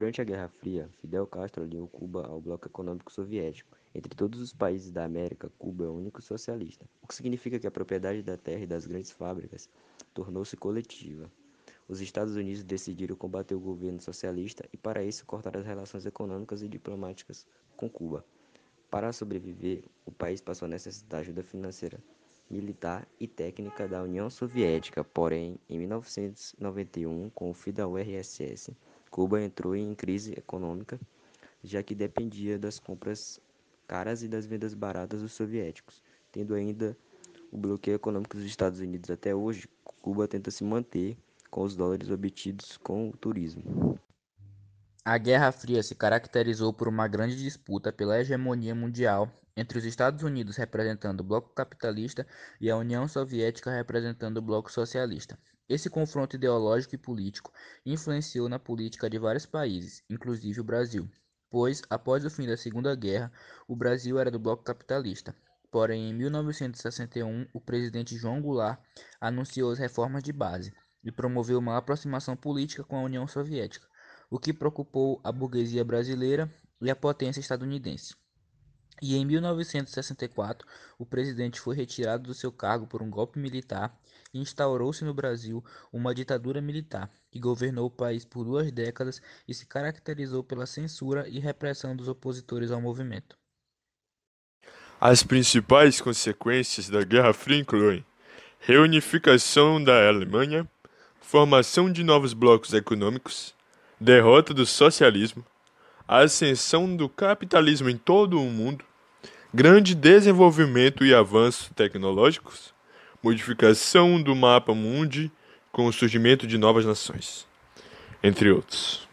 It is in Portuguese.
Durante a Guerra Fria, Fidel Castro aliou Cuba ao bloco econômico soviético. Entre todos os países da América, Cuba é o único socialista, o que significa que a propriedade da terra e das grandes fábricas tornou-se coletiva. Os Estados Unidos decidiram combater o governo socialista e, para isso, cortar as relações econômicas e diplomáticas com Cuba. Para sobreviver, o país passou a necessitar ajuda financeira, militar e técnica da União Soviética. Porém, em 1991, com o fim da URSS, Cuba entrou em crise econômica, já que dependia das compras caras e das vendas baratas dos soviéticos. Tendo ainda o bloqueio econômico dos Estados Unidos até hoje, Cuba tenta se manter com os dólares obtidos com o turismo. A Guerra Fria se caracterizou por uma grande disputa pela hegemonia mundial entre os Estados Unidos representando o bloco capitalista e a União Soviética representando o bloco socialista. Esse confronto ideológico e político influenciou na política de vários países, inclusive o Brasil, pois, após o fim da Segunda Guerra, o Brasil era do bloco capitalista. Porém, em 1961, o presidente João Goulart anunciou as reformas de base e promoveu uma aproximação política com a União Soviética, o que preocupou a burguesia brasileira e a potência estadunidense. E em 1964, o presidente foi retirado do seu cargo por um golpe militar instaurou-se no Brasil uma ditadura militar, que governou o país por duas décadas e se caracterizou pela censura e repressão dos opositores ao movimento. As principais consequências da Guerra Fria incluem reunificação da Alemanha, formação de novos blocos econômicos, derrota do socialismo, ascensão do capitalismo em todo o mundo, grande desenvolvimento e avanços tecnológicos, modificação do mapa mundi com o surgimento de novas nações, entre outros.